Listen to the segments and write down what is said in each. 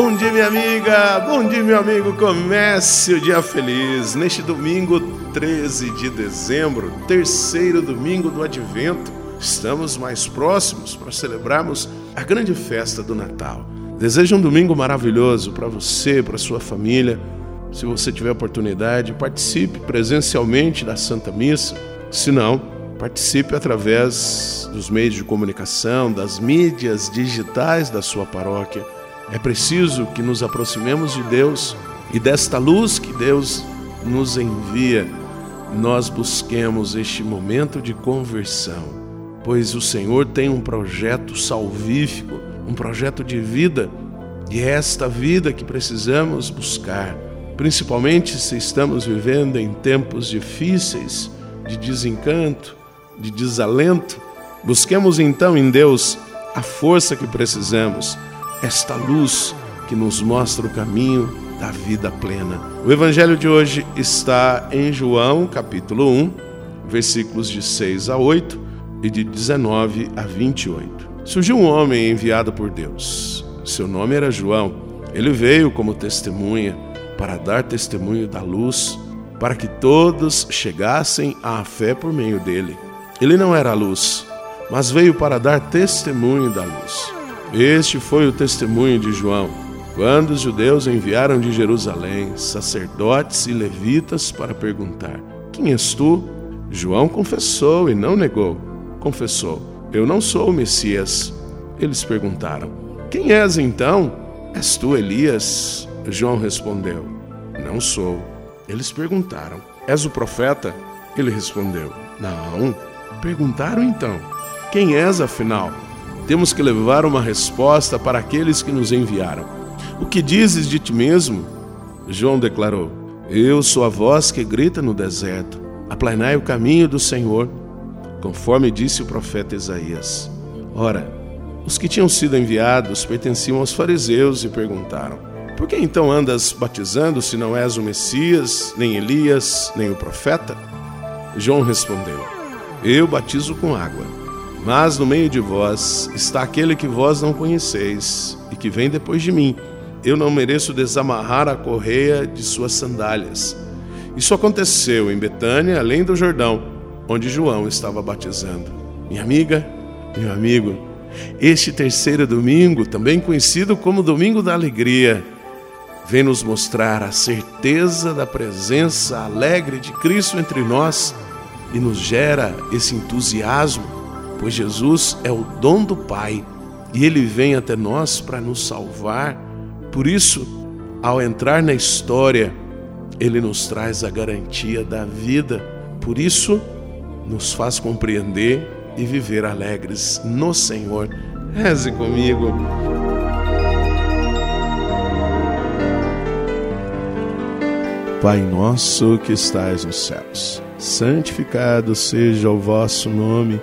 Bom dia, minha amiga. Bom dia, meu amigo. Comece o dia feliz neste domingo 13 de dezembro, terceiro domingo do Advento. Estamos mais próximos para celebrarmos a grande festa do Natal. Desejo um domingo maravilhoso para você, para sua família. Se você tiver oportunidade, participe presencialmente da Santa Missa. Se não, participe através dos meios de comunicação, das mídias digitais da sua paróquia. É preciso que nos aproximemos de Deus e desta luz que Deus nos envia, nós busquemos este momento de conversão pois o Senhor tem um projeto salvífico, um projeto de vida, e é esta vida que precisamos buscar, principalmente se estamos vivendo em tempos difíceis, de desencanto, de desalento. Busquemos então em Deus a força que precisamos, esta luz que nos mostra o caminho da vida plena. O evangelho de hoje está em João, capítulo 1, versículos de 6 a 8 e de 19 a 28. Surgiu um homem enviado por Deus. Seu nome era João. Ele veio como testemunha para dar testemunho da luz, para que todos chegassem à fé por meio dele. Ele não era a luz, mas veio para dar testemunho da luz. Este foi o testemunho de João, quando os judeus enviaram de Jerusalém sacerdotes e levitas para perguntar: Quem és tu? João confessou e não negou confessou: Eu não sou o Messias. Eles perguntaram: Quem és então? És tu Elias? João respondeu: Não sou. Eles perguntaram: És o profeta? Ele respondeu: Não. Perguntaram então: Quem és afinal? Temos que levar uma resposta para aqueles que nos enviaram. O que dizes de ti mesmo? João declarou: Eu sou a voz que grita no deserto. Aplanai o caminho do Senhor conforme disse o profeta Isaías. Ora, os que tinham sido enviados pertenciam aos fariseus e perguntaram: Por que então andas batizando se não és o Messias, nem Elias, nem o profeta? João respondeu: Eu batizo com água, mas no meio de vós está aquele que vós não conheceis e que vem depois de mim. Eu não mereço desamarrar a correia de suas sandálias. Isso aconteceu em Betânia, além do Jordão onde João estava batizando. Minha amiga, meu amigo, este terceiro domingo, também conhecido como Domingo da Alegria, vem nos mostrar a certeza da presença alegre de Cristo entre nós e nos gera esse entusiasmo, pois Jesus é o dom do Pai e ele vem até nós para nos salvar. Por isso, ao entrar na história, ele nos traz a garantia da vida. Por isso, nos faz compreender e viver alegres no Senhor. Reze comigo. Pai nosso que estais nos céus, santificado seja o vosso nome,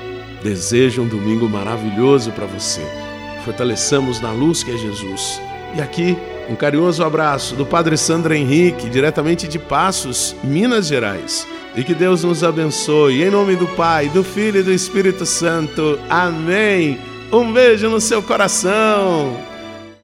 desejo um domingo maravilhoso para você. Fortaleçamos na luz que é Jesus. E aqui, um carinhoso abraço do Padre Sandro Henrique, diretamente de Passos, Minas Gerais. E que Deus nos abençoe. Em nome do Pai, do Filho e do Espírito Santo. Amém. Um beijo no seu coração.